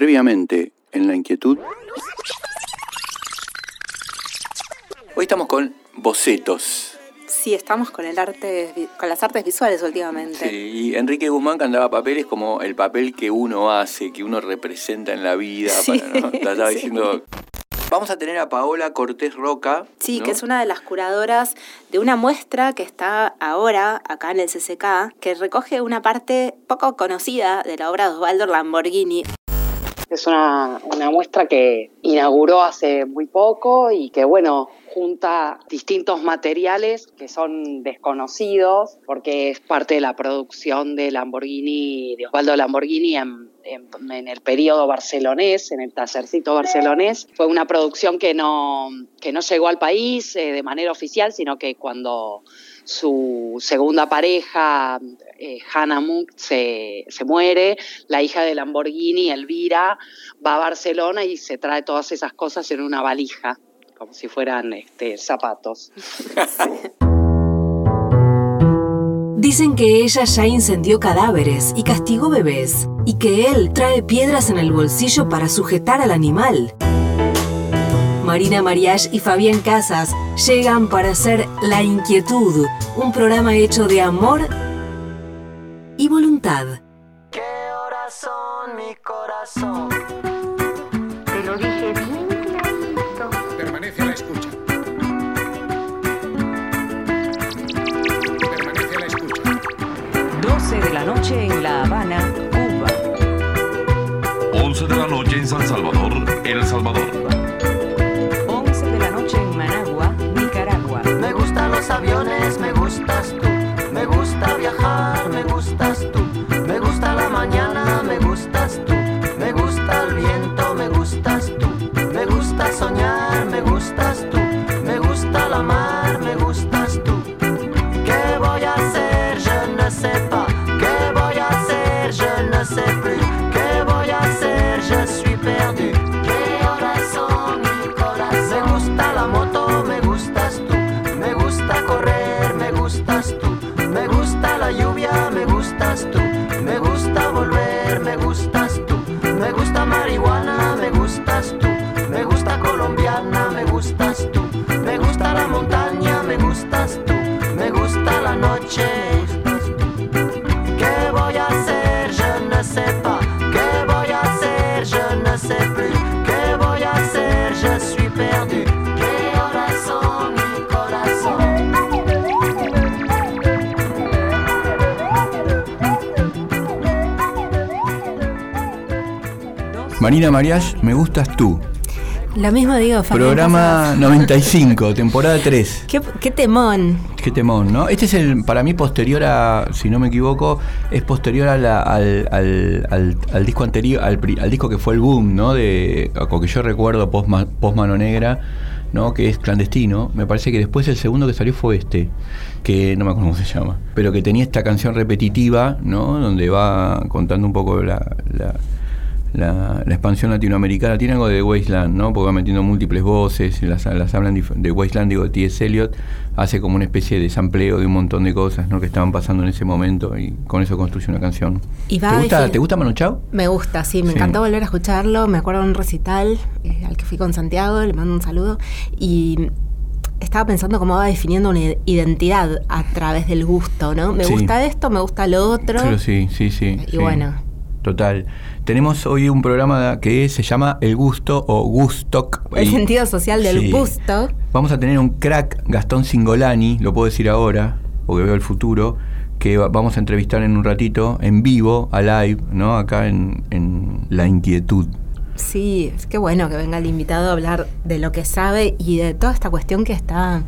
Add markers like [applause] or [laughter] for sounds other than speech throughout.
Previamente, en la inquietud. Hoy estamos con bocetos. Sí, estamos con el arte, con las artes visuales últimamente. Sí, y Enrique Guzmán cantaba papeles como el papel que uno hace, que uno representa en la vida. Sí, para, ¿no? Estaba [laughs] sí. diciendo. Vamos a tener a Paola Cortés Roca. Sí, ¿no? que es una de las curadoras de una muestra que está ahora acá en el CCK, que recoge una parte poco conocida de la obra de Osvaldo Lamborghini. Es una, una muestra que inauguró hace muy poco y que, bueno, junta distintos materiales que son desconocidos porque es parte de la producción de Lamborghini, de Osvaldo Lamborghini en, el periodo barcelonés, en el tacercito barcelonés. Fue una producción que no, que no llegó al país eh, de manera oficial, sino que cuando su segunda pareja, eh, Hannah Muck, se, se muere, la hija de Lamborghini, Elvira, va a Barcelona y se trae todas esas cosas en una valija, como si fueran este, zapatos. [laughs] Dicen que ella ya incendió cadáveres y castigó bebés, y que él trae piedras en el bolsillo para sujetar al animal. Marina Mariach y Fabián Casas llegan para hacer La Inquietud, un programa hecho de amor y voluntad. ¿Qué horas son mi corazón? Te lo dije bien clarito. Permanece a la escucha. Permanece a la escucha. 12 de la noche en La Habana, Cuba. 11 de la noche en San Salvador, El Salvador. 11 de la noche en Managua, Nicaragua. Me gustan los aviones, me gustas tú. Gusta viajar, me gustas Marina Mariach, me gustas tú. Lo mismo digo, Fabián Programa Casas. [laughs] 95, temporada 3. Qué, qué temón. Qué temón, ¿no? Este es el, para mí, posterior a, si no me equivoco, es posterior a la- al, al- al- al disco anterior, al, disco que fue el boom, ¿no? De, o que yo recuerdo, post, Ma- post Mano Negra, ¿no? Que es clandestino. Me parece que después el segundo que salió fue este, que no me acuerdo cómo se llama, pero que tenía esta canción repetitiva, ¿no? Donde va contando un poco la, la- la, la expansión latinoamericana tiene algo de Wasteland, ¿no? Porque va metiendo múltiples voces, las, las hablan de Wasteland, digo, de T.S. Eliot, hace como una especie de sampleo de un montón de cosas, ¿no? Que estaban pasando en ese momento y con eso construye una canción. Y va ¿Te, gusta, definir- ¿Te gusta Manu Chao? Me gusta, sí, me Sí. encantó volver a escucharlo. Me acuerdo de un recital eh, al que fui con Santiago, le mando un saludo. Y estaba pensando cómo va definiendo una identidad a través del gusto, ¿no? Me Sí. gusta esto, me gusta lo otro. Pero sí, sí, sí. Y sí. bueno. Total. Tenemos hoy un programa que se llama El Gusto o Gustoc. El Y- sentido social del Sí. gusto. Vamos a tener un crack, Gastón Singolani, lo puedo decir ahora, porque veo el futuro, que va- vamos a entrevistar en un ratito, en vivo, a live, ¿no? Acá en, en La Inquietud. Sí, es que bueno que venga el invitado a hablar de lo que sabe y de toda esta cuestión que está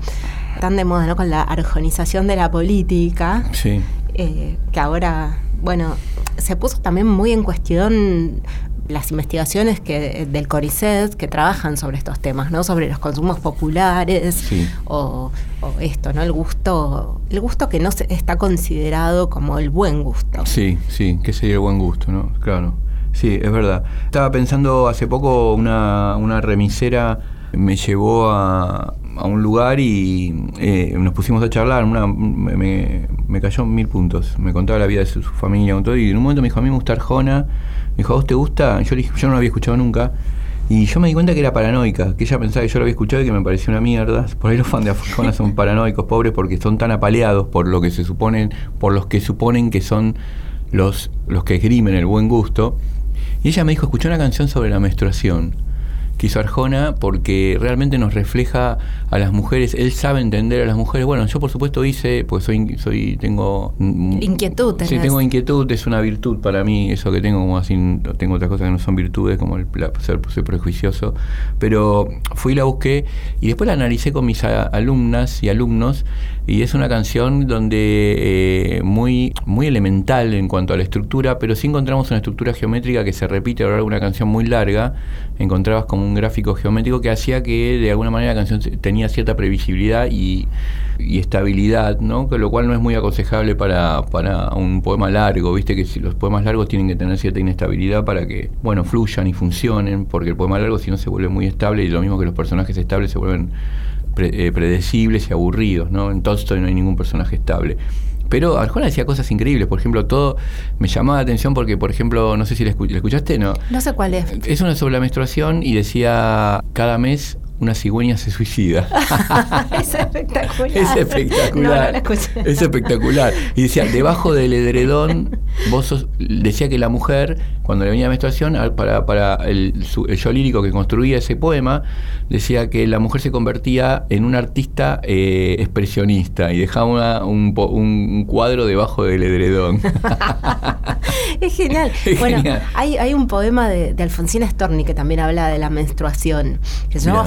tan de moda, ¿no? Con la arjonización de la política. Sí. eh, que ahora, bueno, se puso también muy en cuestión las investigaciones que, del CONICET que trabajan sobre estos temas, ¿no? Sobre los consumos populares Sí. o, o esto, ¿no? El gusto, el gusto que no se, está considerado como el buen gusto. Sí, sí, que sería el buen gusto, ¿no? Claro. Sí, es verdad. Estaba pensando hace poco una, una remisera me llevó a, a un lugar y eh, nos pusimos a charlar. Una, me, me- cayó mil puntos. Me contaba la vida de su, su familia con todo. Y en un momento me dijo, a mí me gusta Arjona. Me dijo, ¿a vos te gusta? Yo le dije, yo no lo había escuchado nunca. Y yo me di cuenta que era paranoica, que ella pensaba que yo lo había escuchado y que me parecía una mierda. Por ahí los fans de Arjona son paranoicos, pobres, porque son tan apaleados por lo que se suponen, por los que suponen que son los, los que esgrimen el buen gusto. Y ella me dijo, escuché una canción sobre la menstruación que hizo Arjona porque realmente nos refleja a las mujeres, él sabe entender a las mujeres. Bueno, yo por supuesto hice, pues soy, soy tengo Inquietud Sí, tengo inquietud, es una virtud para mí, eso que tengo como así, tengo otras cosas que no son virtudes, como el ser, ser prejuicioso, pero fui y la busqué y después la analicé con mis a- alumnas y alumnos y es una canción donde eh, muy, muy elemental en cuanto a la estructura, pero sí encontramos una estructura geométrica que se repite a lo largo de una canción muy larga, encontrabas como un gráfico geométrico que hacía que de alguna manera la canción tenía cierta previsibilidad y, y estabilidad, ¿no? Que lo cual no es muy aconsejable para, para un poema largo, viste que si los poemas largos tienen que tener cierta inestabilidad para que, bueno, fluyan y funcionen, porque el poema largo si no se vuelve muy estable y lo mismo que los personajes estables se vuelven pre- eh, predecibles y aburridos, ¿no? En Tolstoy no hay ningún personaje estable. Pero Arjona decía cosas increíbles, por ejemplo, todo me llamaba la atención porque, por ejemplo, no sé si la, escu- la escuchaste, ¿no? No sé cuál es. Es una sobre la menstruación y decía, cada mes una cigüeña se suicida. [laughs] es espectacular. Es espectacular. No, no. Es espectacular. Y decía, debajo del edredón, vos sos- decía que la mujer, cuando le venía la menstruación, para, para el, su- el yo lírico que construía ese poema, decía que la mujer se convertía en un artista eh, expresionista y dejaba una- un, un cuadro debajo del edredón. [laughs] Es genial. [laughs] Es bueno, genial. Hay, hay un poema de, de Alfonsina Storni que también habla de la menstruación, que se llama.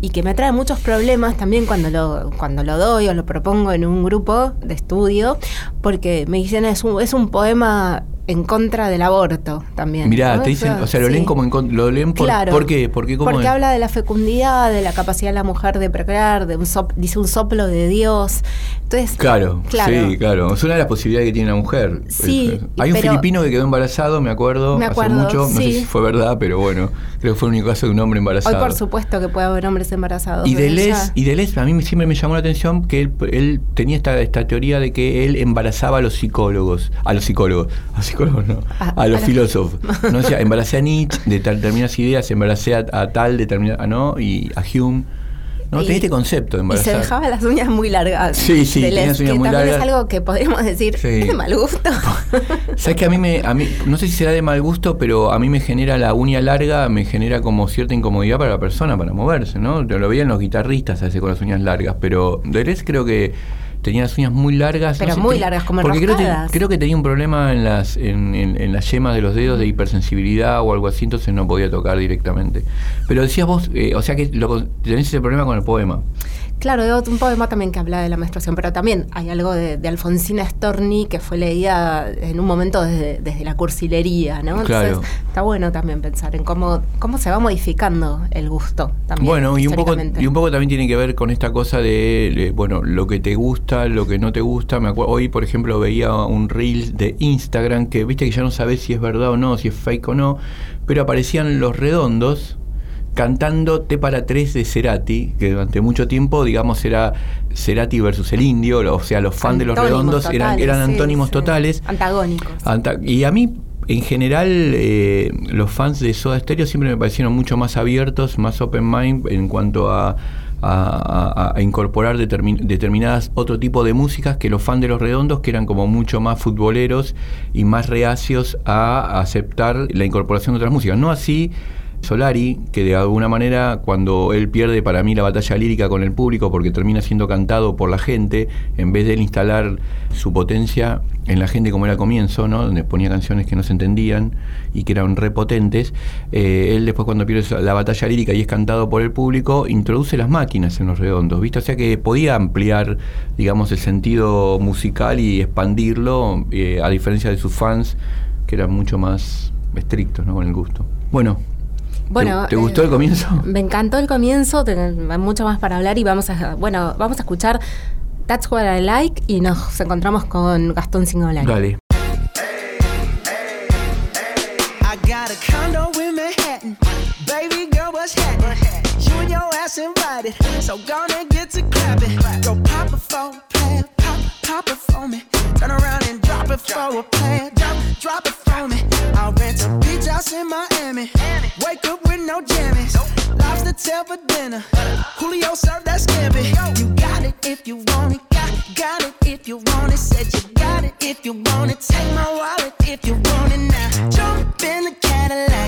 Y que me trae muchos problemas también cuando lo, cuando lo doy o lo propongo en un grupo de estudio, porque me dicen es un, es un poema en contra del aborto también. Mirá, ¿no? te dicen, o sea, lo sí. leen como en lo leen por, Claro. ¿por qué? ¿Por qué? ¿Cómo Porque es? habla de la fecundidad, de la capacidad de la mujer de procrear, de un sop- dice un soplo de Dios. Entonces, Claro, Claro. sí, claro. Es una de las posibilidades que tiene la mujer. Sí, Es- Hay un filipino que quedó embarazado, me acuerdo, Me acuerdo, hace mucho. No sé si fue verdad, pero bueno, creo que fue el único caso de un hombre hoy embarazado. por supuesto que puede haber hombres embarazados. Y Deleuze, y Deleuze, a mí siempre me llamó la atención que él, él tenía esta, esta teoría de que él embarazaba a los psicólogos, a los psicólogos, a los psicólogos no, A- a, los filósofos. No decía, [laughs] embaracé a Nietzsche de tal- determinadas ideas, embaracé a, a tal determinada, ¿no? Y a Hume. No, tenía este concepto de Y se embarazar. dejaba las uñas muy largas. Sí, sí, tenía las uñas que muy largas. es algo que podríamos decir, Sí. es de mal gusto. [laughs] ¿Sabes que a mí me, a mí, no sé si será de mal gusto, pero a mí me genera la uña larga, me genera como cierta incomodidad para la persona para moverse, ¿no? Lo veían los guitarristas a veces con las uñas largas, pero Deleuze creo que tenía las uñas muy largas. Pero sé, muy te- largas, como Porque creo, que- enroscadas. creo que tenía un problema en las, en, en- en las yemas de los dedos de hipersensibilidad o algo así, entonces no podía tocar directamente. Pero decías vos, eh, o sea que lo, tenés ese problema con el poema. Claro, de otro- un poema también que habla de la menstruación, pero también hay algo de, de Alfonsina Storni que fue leída en un momento desde, desde la cursilería, ¿no? Entonces está bueno también pensar en cómo, cómo se va modificando el gusto también. Bueno, y un, poco, y un poco también tiene que ver con esta cosa de, de, bueno, lo que te gusta, lo que no te gusta. Me acuerdo, hoy, por ejemplo, veía un reel de Instagram que viste que ya no sabes si es verdad o no, si es fake o no, pero aparecían los redondos cantando T para tres de Cerati, que durante mucho tiempo, digamos, era Cerati versus el indio, o sea, los fans de los redondos eran, eran sí, antónimos sí. totales. Antagónicos. Anta- Y a mí, en general, eh, los fans de Soda Stereo siempre me parecieron mucho más abiertos, más open mind en cuanto a, a- a- a incorporar determin- determinadas otro tipo de músicas que los fans de los redondos, que eran como mucho más futboleros y más reacios a aceptar la incorporación de otras músicas. No así. Solari, que de alguna manera cuando él pierde para mí la batalla lírica con el público porque termina siendo cantado por la gente, en vez de él instalar su potencia en la gente como era al comienzo, ¿no? donde ponía canciones que no se entendían y que eran repotentes, eh, él después cuando pierde la batalla lírica y es cantado por el público, introduce las máquinas en los redondos, ¿viste? O sea que podía ampliar, digamos, el sentido musical y expandirlo, eh, a diferencia de sus fans, que eran mucho más estrictos ¿no? con el gusto. Bueno, Bueno, ¿Te, te gustó eh, el comienzo? [laughs] Me encantó el comienzo, ten- hay mucho más para hablar y vamos a, bueno, vamos a escuchar That's What I Like y nos encontramos con Gastón Singolari. Dale. So So gonna get to clapping. Go pop it for a plan, pop, pop it for me. Turn around and drop it for a plan, drop, drop it for me. I'll rent a beach house in Miami. Wake up no jammies. Lobster tail for dinner. Julio served that scampi. You got it if you want it. Got, got it if you want it. Said you got it if you want it. Take my wallet if you want it now. Jump in the Cadillac.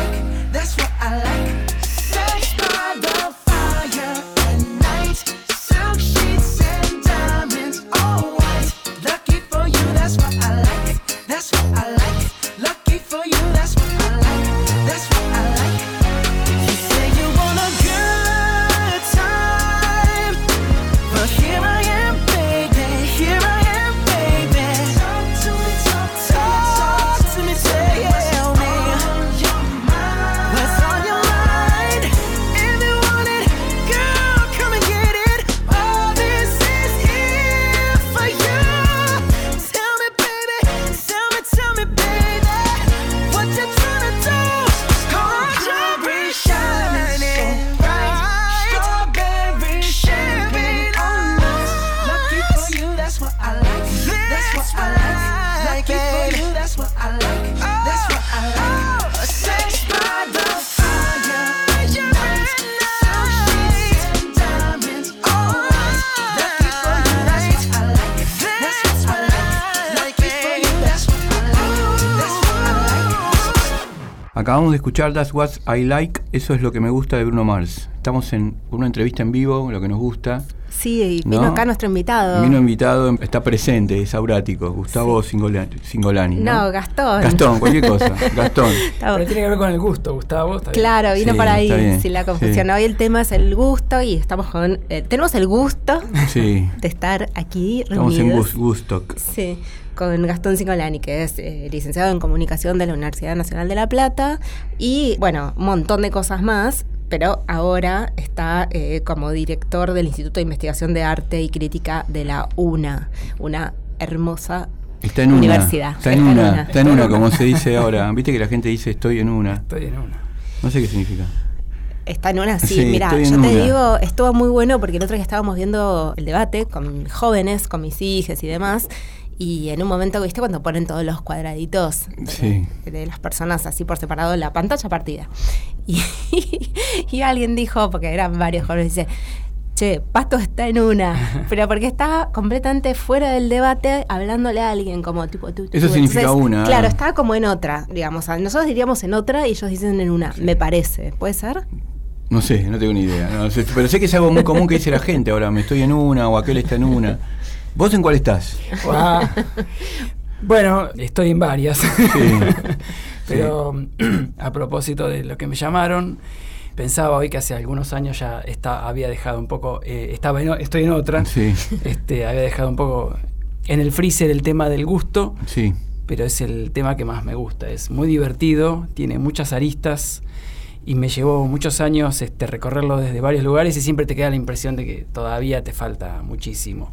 Acabamos de escuchar That's What I Like, eso es lo que me gusta de Bruno Mars. Estamos en una entrevista en vivo, lo que nos gusta. Sí, y vino ¿No? acá nuestro invitado. Vino invitado, está presente, es aurático, Gustavo Singolani. Singolani, ¿no? No, Gastón. Gastón, cualquier cosa, [laughs] Gastón. Pero tiene que ver con el gusto, Gustavo. está bien. Claro, vino Sí, por ahí, sin la confusión. sí. Hoy el tema es el gusto y estamos con. eh, tenemos el gusto Sí, de estar aquí estamos reunidos. en Gus- Gustock. Sí, con Gastón Singolani, que es eh, licenciado en comunicación de la Universidad Nacional de La Plata y, bueno, un montón de cosas más, pero ahora está eh, como director del Instituto de Investigación de Arte y Crítica de la UNA, una hermosa Está en una. universidad. Está en una, está en una, como se dice ahora. Viste que la gente dice estoy en una. Estoy en una. No sé qué significa. Está en una, sí, Sí, mira, yo te una. digo, estuvo muy bueno porque el otro día estábamos viendo el debate con jóvenes, con mis hijas y demás, y en un momento, viste, cuando ponen todos los cuadraditos de, Sí. de las personas así por separado, la pantalla partida. Y, [laughs] y alguien dijo, porque eran varios jóvenes, dice, che, Pato está en una, [laughs] pero porque está completamente fuera del debate hablándole a alguien como tipo tú. tú, Eso tú. significa una, Claro, ah. está como en otra, digamos. Nosotros diríamos en otra y ellos dicen en una, me parece. ¿Puede ser? No sé, no tengo ni idea. No sé, pero sé que es algo muy común que dice la gente ahora, me estoy en una o aquel está en una. ¿Vos en cuál estás? Ah, bueno, estoy en varias. [laughs] Pero [clears throat] a propósito de lo que me llamaron, pensaba hoy que hace algunos años ya está, había dejado un poco, eh, estaba en estoy en otra, Sí, este, había dejado un poco en el freezer el tema del gusto, sí. pero es el tema que más me gusta. Es muy divertido, tiene muchas aristas y me llevó muchos años este, recorrerlo desde varios lugares y siempre te queda la impresión de que todavía te falta muchísimo.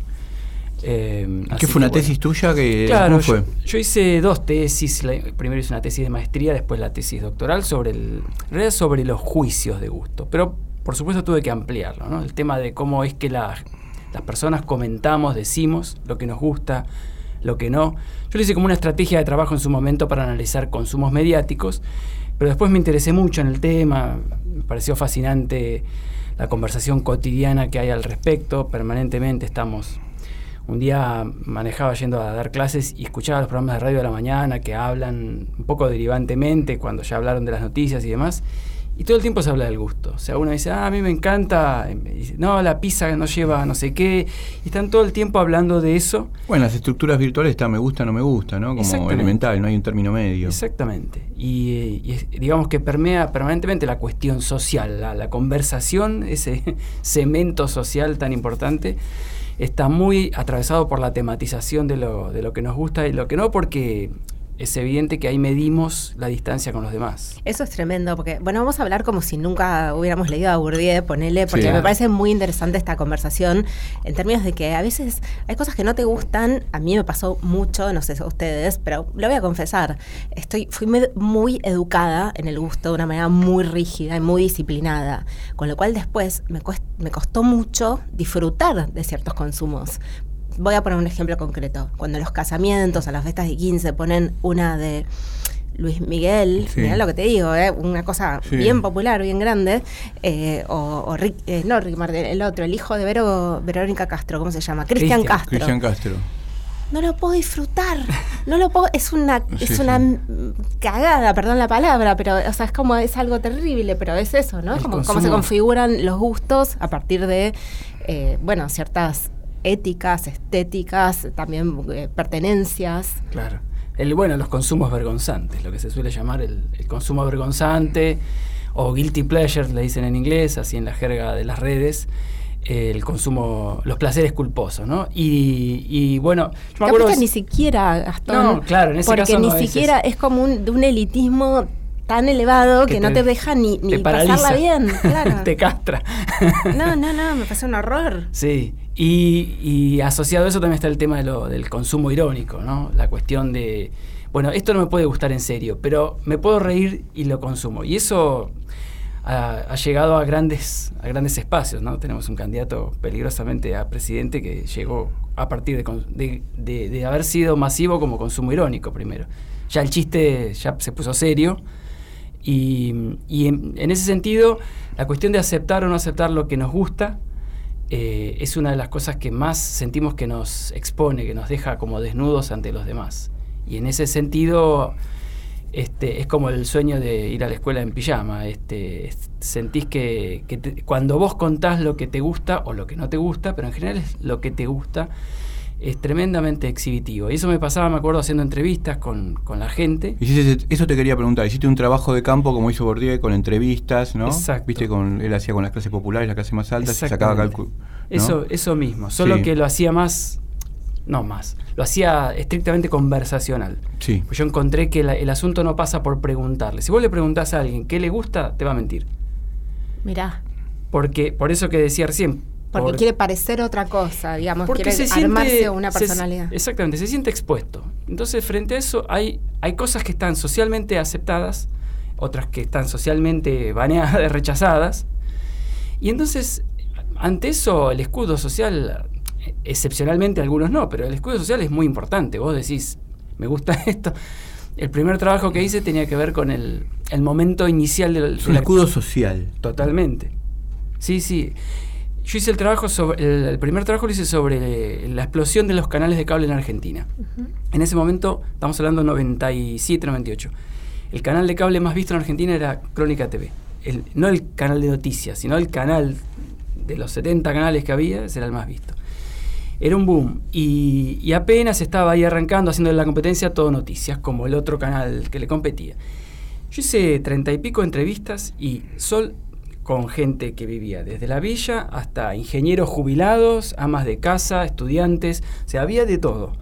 Eh, ¿Qué fue una que, bueno. tesis tuya? Que, Claro, ¿Cómo fue? Yo, yo hice dos tesis. la- primero hice una tesis de maestría, después la tesis doctoral sobre el, en realidad sobre los juicios de gusto. Pero por supuesto tuve que ampliarlo, ¿no? El tema de cómo es que la- las personas comentamos, decimos lo que nos gusta, lo que no. Yo lo hice como una estrategia de trabajo en su momento para analizar consumos mediáticos, pero después me interesé mucho en el tema, me pareció fascinante la conversación cotidiana que hay al respecto, permanentemente estamos un día manejaba yendo a dar clases y escuchaba los programas de radio de la mañana que hablan un poco derivantemente cuando ya hablaron de las noticias y demás. Y todo el tiempo se habla del gusto. O sea, uno dice, ah, a mí me encanta. dice, no, la pizza no lleva no sé qué. Y están todo el tiempo hablando de eso. Bueno, las estructuras virtuales está me gusta, no me gusta, ¿no? Como elemental, no hay un término medio. Exactamente. Y, digamos que permea permanentemente la cuestión social, la, la conversación, ese [laughs] cemento social tan importante, está muy atravesado por la tematización de lo, de lo que nos gusta y lo que no, porque es evidente que ahí medimos la distancia con los demás. Eso es tremendo, porque, bueno, vamos a hablar como si nunca hubiéramos leído a Bourdieu, ponele, porque Sí. me parece muy interesante esta conversación en términos de que a veces hay cosas que no te gustan, a mí me pasó mucho, no sé si a ustedes, pero lo voy a confesar, estoy, fui muy educada en el gusto de una manera muy rígida y muy disciplinada, con lo cual después me, cuest- me costó mucho disfrutar de ciertos consumos. Voy a poner un ejemplo concreto. Cuando los casamientos, a las fiestas de 15, ponen una de Luis Miguel, Sí. mirá lo que te digo, ¿eh? una cosa Sí. bien popular, bien grande, eh, o, o Rick- eh, no Rick Martin, el otro, el hijo de Vero, Verónica Castro, ¿cómo se llama? Cristian Castro. Cristian Castro. No lo puedo disfrutar, no lo puedo, es una, Sí, es una cagada, perdón la palabra, pero o sea, es como, es algo terrible, pero es eso, ¿no? El Como, cómo se configuran los gustos a partir de, eh, bueno, ciertas éticas, estéticas, también eh, pertenencias. Claro. El, bueno, los consumos vergonzantes, lo que se suele llamar el, el consumo vergonzante o guilty pleasure, le dicen en inglés, así en la jerga de las redes, eh, el consumo, los placeres culposos, ¿no? Y, y bueno, yo me Capaz acuerdo... que ni siquiera, Gastón. No, claro, en ese porque caso ni no siquiera es, como un, de un elitismo tan elevado que, Que no te- deja ni, ni te pasarla bien. [laughs] Claro. te castra. No, no, no, me parece un horror. Sí, y, asociado a eso también está el tema de lo- del consumo irónico, ¿no? La cuestión de, bueno, esto no me puede gustar en serio, pero me puedo reír y lo consumo. Y eso ha, llegado a grandes, a grandes espacios, ¿no? Tenemos un candidato peligrosamente a presidente que llegó a partir de, de- de- haber sido masivo como consumo irónico primero. Ya el chiste ya se puso serio. Y, y en ese sentido, la cuestión de aceptar o no aceptar lo que nos gusta eh, es una de las cosas que más sentimos que nos expone, que nos deja como desnudos ante los demás. Y en ese sentido, este, es como el sueño de ir a la escuela en pijama. Este, es- sentís que, cuando vos contás lo que te gusta o lo que no te gusta, pero en general es lo que te gusta, es tremendamente exhibitivo. Y eso me pasaba, me acuerdo, haciendo entrevistas con, con la gente. Hiciste- eso te quería preguntar, hiciste un trabajo de campo como hizo Bourdieu con entrevistas, ¿no? Exacto. Viste con él hacía con las clases populares, las clases más altas y sacaba cálculo. ¿no? Eso, eso mismo, solo Sí. que lo hacía más, no más, lo hacía estrictamente conversacional. Sí. Pues yo encontré que la- el asunto no pasa por preguntarle. Si vos le preguntás a alguien qué le gusta, te va a mentir. Mirá, Porque, por eso que decía recién. Porque por- quiere parecer otra cosa, digamos, porque quiere se siente- armarse una se- personalidad. exactamente, se siente expuesto. Entonces, frente a eso, hay, hay cosas que están socialmente aceptadas, otras que están socialmente [laughs] baneadas, rechazadas. Y entonces, ante eso, el escudo social, excepcionalmente algunos no, pero el escudo social es muy importante. Vos decís, me gusta [laughs] esto. El primer trabajo que hice tenía que ver con el, el momento inicial del Es un escudo [laughs] social. Totalmente. Sí, sí. Yo hice el trabajo sobre. El, el primer trabajo lo hice sobre la explosión de los canales de cable en Argentina. En ese momento, estamos hablando 97, 98. El canal de cable más visto en Argentina era Crónica TV. El- no el canal de noticias, sino el canal de los 70 canales que había, ese era el más visto. Era un boom. Y, y apenas estaba ahí arrancando, haciendo la competencia todo noticias, como el otro canal que le competía. Yo hice treinta y pico entrevistas y sol con gente que vivía desde la villa hasta ingenieros jubilados, amas de casa, estudiantes, o sea, había de todo.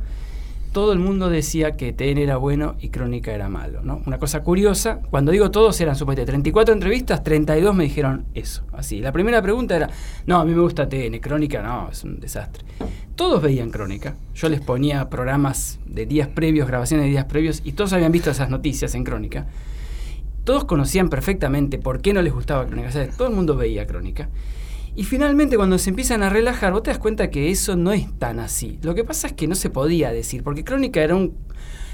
todo el mundo decía que TN era bueno y Crónica era malo. ¿no? Una cosa curiosa, cuando digo todos eran supuestamente 34 entrevistas, 32 me dijeron eso. Así. La primera pregunta era, no, a mí me gusta TN, Crónica no, es un desastre. Todos veían Crónica. Yo les ponía programas de días previos, grabaciones de días previos, y todos habían visto esas noticias en Crónica. Todos conocían perfectamente por qué no les gustaba Crónica. O sea, todo el mundo veía Crónica. Y finalmente cuando se empiezan a relajar, vos te das cuenta que eso no es tan así. Lo que pasa es que no se podía decir, porque Crónica era un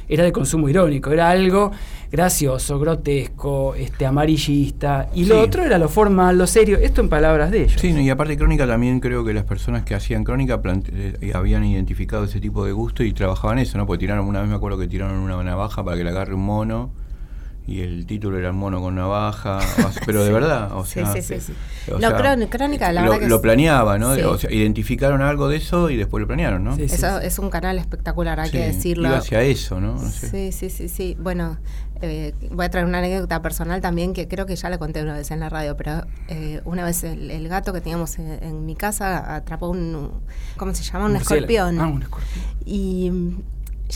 era de consumo irónico, era algo gracioso, grotesco, este amarillista, y lo otro era lo formal, lo serio, esto en palabras de ellos. Sí, no, y aparte Crónica también creo que las personas que hacían Crónica eh, habían identificado ese tipo de gusto y trabajaban eso, ¿no? Porque tiraron, una vez me acuerdo que tiraron una navaja para que le agarre un mono y el título era el mono con navaja, pero de [laughs] verdad, o Sí, sea, sí, sí, sí. o Lo sea, crón- Crónica, la lo, verdad que lo planeaba, ¿no? Sí. O sea, identificaron algo de eso y después lo planearon, ¿no? Eso sí. es un canal espectacular, hay Sí, que decirlo. Iba hacia eso, ¿no? No sé. Sí, sí, sí, sí. Bueno, eh, voy a traer una anécdota personal también que creo que ya la conté una vez en la radio, pero eh, una vez el, el gato que teníamos en, en mi casa atrapó un, ¿cómo se llama? Un Murciélago. escorpión. Ah, un escorpión. Y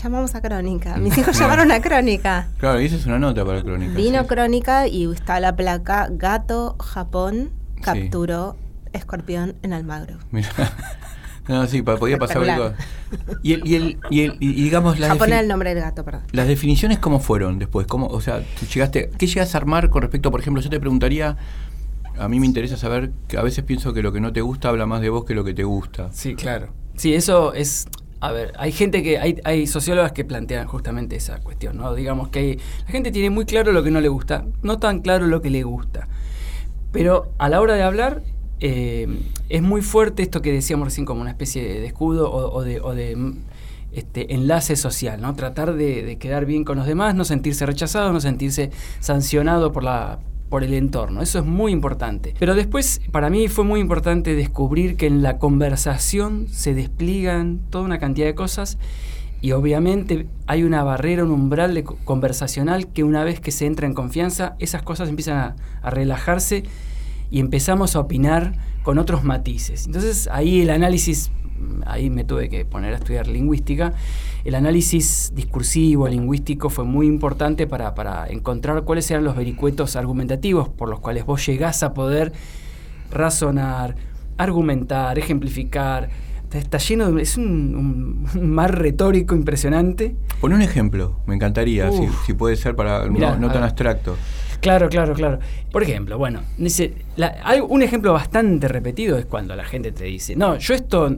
llamamos a Crónica. Mis hijos llamaron a Crónica. Claro, y esa es una nota para Crónica. Vino sí. Crónica y está la placa Gato Japón capturó escorpión en Almagro. Mira. No, sí, podía pasar algo. Y, el, y, el, y, el- y digamos, las, era el nombre del gato, perdón. las definiciones, ¿cómo fueron después? ¿Cómo, o sea, tú llegaste, ¿qué llegas a armar con respecto, por ejemplo, yo te preguntaría, a mí me interesa saber, que a veces pienso que lo que no te gusta habla más de vos que lo que te gusta. Sí, claro. Sí, eso es. A ver, hay gente que. Hay, hay sociólogas que plantean justamente esa cuestión, ¿no? Digamos que hay- la gente tiene muy claro lo que no le gusta, no tan claro lo que le gusta. Pero a la hora de hablar, eh, es muy fuerte esto que decíamos recién como una especie de escudo o, de. este, enlace social, ¿no? Tratar de quedar bien con los demás, no sentirse rechazado, no sentirse sancionado por la por el entorno. Eso es muy importante. Pero después, para mí fue muy importante descubrir que en la conversación se despliegan toda una cantidad de cosas y obviamente hay una barrera, un umbral de co- conversacional que una vez que se entra en confianza, esas cosas empiezan a, a relajarse y empezamos a opinar con otros matices. Entonces ahí el análisis, ahí me tuve que poner a estudiar lingüística, el análisis discursivo, lingüístico fue muy importante para, para encontrar cuáles eran los vericuetos argumentativos por los cuales vos llegás a poder razonar, argumentar, ejemplificar. Está- lleno de... Es un, un mar retórico impresionante. Pon un ejemplo, me encantaría, si, puede ser para Mirá, no, tan abstracto. Claro, claro, claro. Por ejemplo, bueno, dice, la- hay un ejemplo bastante repetido es cuando la gente te dice, no, yo esto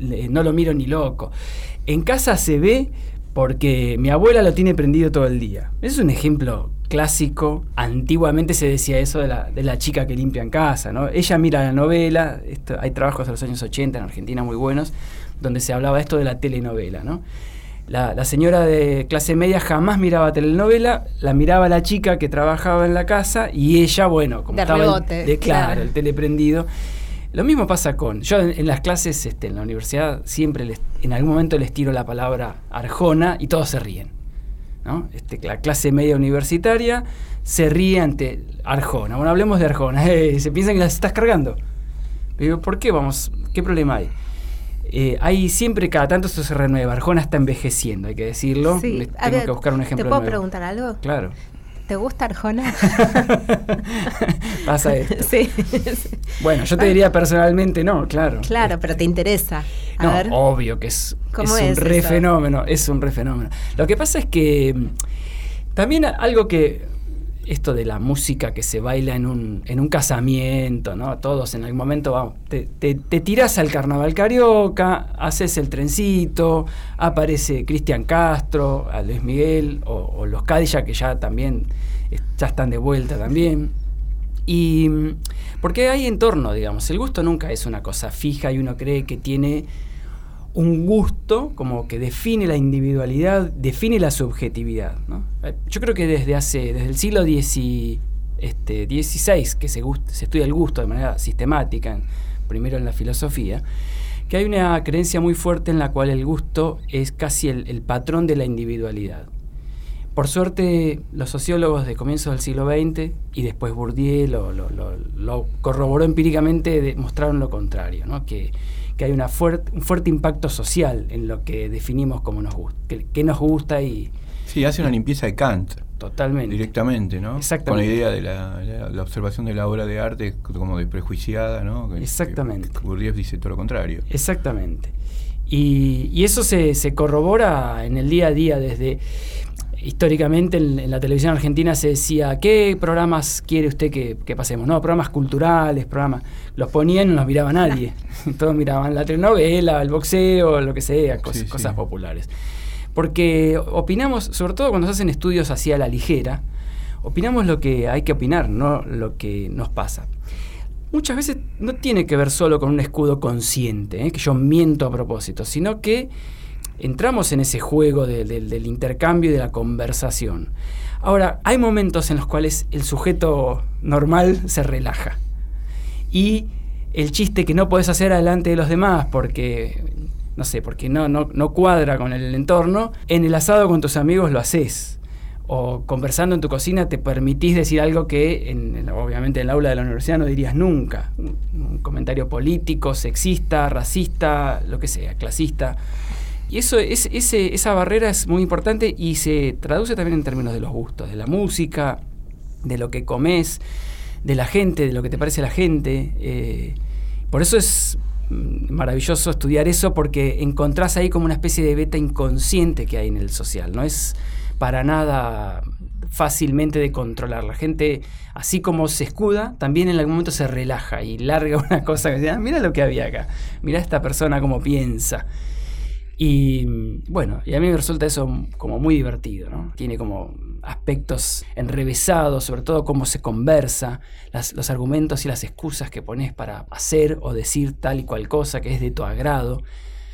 no lo miro ni loco. En casa se ve porque mi abuela lo tiene prendido todo el día. Es un ejemplo clásico. Antiguamente se decía eso de la, de la chica que limpia en casa, ¿no? Ella mira la novela, esto- hay trabajos de los años 80 en Argentina muy buenos, donde se hablaba esto de la telenovela, ¿no? La, la señora de clase media jamás miraba telenovela, la miraba la chica que trabajaba en la casa y ella, bueno, como De estaba el- rebote, de, claro, claro. el teleprendido. Lo mismo pasa con. Yo en, en las clases, este, en la universidad, siempre les- en algún momento les tiro la palabra Arjona y todos se ríen. ¿no? Este, la clase media universitaria se ríe ante Arjona. Bueno, hablemos de Arjona. [laughs] Eh, se piensan que las estás cargando. Digo, ¿por qué vamos? ¿Qué problema hay? Eh, hay siempre, cada tanto esto se renueva. Arjona está envejeciendo, hay que decirlo. Sí. Tengo ver, que buscar un ejemplo ¿Te puedo nuevo. preguntar algo? Claro. ¿Te gusta Arjona? [laughs] Pasa esto. [laughs] sí. Bueno, yo te diría personalmente no, claro. Claro, pero te interesa. A No, ver. obvio que es, ¿Cómo es un es re eso? fenómeno, es un re fenómeno. Lo que pasa es que mm, también algo que esto de la música que se baila en un, en un casamiento, ¿no? Todos en algún momento vamos, te, te, al carnaval carioca, haces el trencito, aparece Cristian Castro, a Luis Miguel, o, los Cadillac que ya también ya están de vuelta también. Y mm, porque hay entorno, digamos, el gusto nunca es una cosa fija y uno cree que tiene un gusto como que define la individualidad, define la subjetividad. Eh, Yo creo que desde hace, desde el siglo XVI, este, que se, estudia el gusto de manera sistemática, primero en la filosofía, que hay una creencia muy fuerte en la cual el gusto es casi el, patrón de la individualidad. Por suerte, los sociólogos de comienzos del siglo XX y después Bourdieu lo, corroboró empíricamente, demostraron lo contrario, ¿no? que, que hay una un fuerte impacto social en lo que definimos como nos gusta, que, que nos gusta y... Sí, hace una limpieza de Kant. Totalmente. Directamente, ¿no? Exactamente. Con la idea de la, la- la observación de la obra de arte como de prejuiciada, ¿no? Que- Exactamente. Que, dice todo lo contrario. Exactamente. Y, y eso se, se corrobora en el día a día desde... Históricamente en, en la televisión argentina se decía, ¿qué programas quiere usted que, que pasemos? No, programas culturales, programas... Los ponían y no los miraba nadie. [laughs] Todos miraban la telenovela, el boxeo, lo que sea, cos- Sí, sí. cosas populares. Porque opinamos, sobre todo cuando se hacen estudios hacia la ligera, opinamos lo que hay que opinar, no lo que nos pasa. Muchas veces no tiene que ver solo con un escudo consciente, ¿eh? que yo miento a propósito, sino que entramos en ese juego de- de- del intercambio y de la conversación. Ahora, hay momentos en los cuales el sujeto normal se relaja. Y el chiste que no podés hacer delante de los demás porque, no sé, porque no, no, no cuadra con el entorno, en el asado con tus amigos lo haces. O conversando en tu cocina te permitís decir algo que en, en- obviamente en el aula de la universidad no dirías nunca. Un, un comentario político, sexista, racista, lo que sea, clasista. Y eso, es, ese, esa barrera es muy importante y se traduce también en términos de los gustos, de la música, de lo que comes, de la gente, de lo que te parece la gente. eh, por eso es maravilloso estudiar eso porque encontrás ahí como una especie de beta inconsciente que hay en el social. No es para nada fácilmente de controlar. La gente, así como se escuda, también en algún momento se relaja y larga [laughs] una cosa que dice, "Ah, mira lo que había acá, mira esta persona cómo piensa. Y bueno, y a mí me resulta eso como muy divertido, ¿no? Tiene como aspectos enrevesados, sobre todo cómo se conversa, los argumentos y las excusas que pones para hacer o decir tal y cual cosa que es de tu agrado.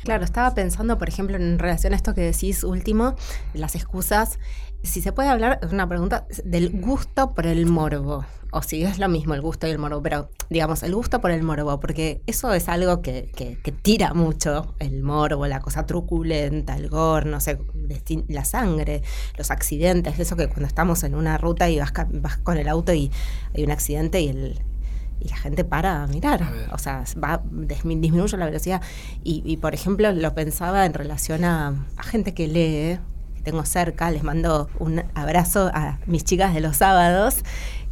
Claro, estaba pensando, por ejemplo, en relación a esto que decís último, las excusas, si se puede hablar, es una pregunta, del gusto por el morbo, o si es lo mismo el gusto y el morbo, pero digamos, el gusto por el morbo, porque eso es algo que, que- que tira mucho, el morbo, la cosa truculenta, el gore, no sé, la sangre, los accidentes, eso que cuando estamos en una ruta y vas, vas con el auto y hay un accidente y el... Y la gente para a mirar, o sea, va, dismi- disminuye la velocidad. Y, y, por ejemplo, lo pensaba en relación a, a gente que lee, tengo cerca, les mando un abrazo a mis chicas de los sábados,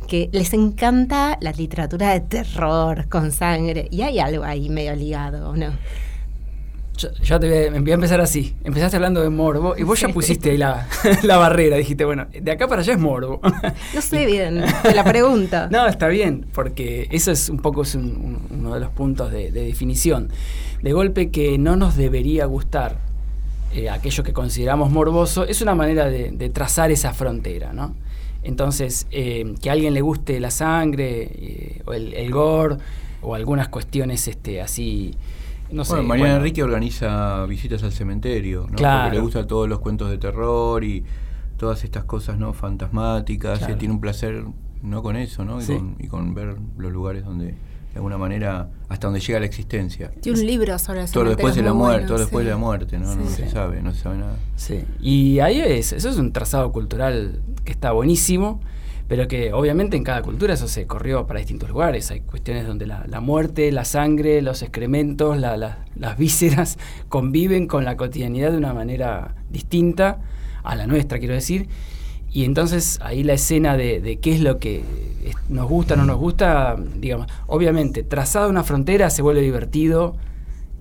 que les encanta la literatura de terror con sangre. Y hay algo ahí medio ligado, ¿o ¿no? Yo, yo te voy a, voy a empezar así. Empezaste hablando de morbo y vos ya pusiste ahí la, [laughs] la barrera. Dijiste, bueno, de acá para allá es morbo. No sé [laughs] bien, te la pregunta. [laughs] No, está bien, porque eso es un poco es un- un- uno de los puntos de, de definición. De golpe que no nos debería gustar eh, aquello que consideramos morboso, es una manera de, de trazar esa frontera, ¿no? Entonces, eh, que a alguien le guste la sangre, eh, o el, el gore, o algunas cuestiones este, así, no sé. bueno, Mariana bueno, Enrique organiza visitas al cementerio, ¿no? Claro. Porque le gustan todos los cuentos de terror y todas estas cosas no fantasmáticas. Claro. tiene un placer no con eso, ¿no? Y, Sí. con, y con ver los lugares donde, de alguna manera, hasta donde llega la existencia. Tiene un libro sobre Todo lo después de la muerte, bueno, todo después de la muerte, ¿no? No Sí. se sabe, no se sabe nada. Sí, y ahí es, eso es un trazado cultural que está buenísimo, pero que obviamente en cada cultura eso se corrió para distintos lugares. Hay cuestiones donde la, la muerte, la sangre, los excrementos, la- la- las vísceras [laughs] conviven con la cotidianidad de una manera distinta a la nuestra, quiero decir. Y entonces ahí la escena de, de qué es lo que nos gusta no nos gusta, digamos, obviamente, trazada una frontera se vuelve divertido,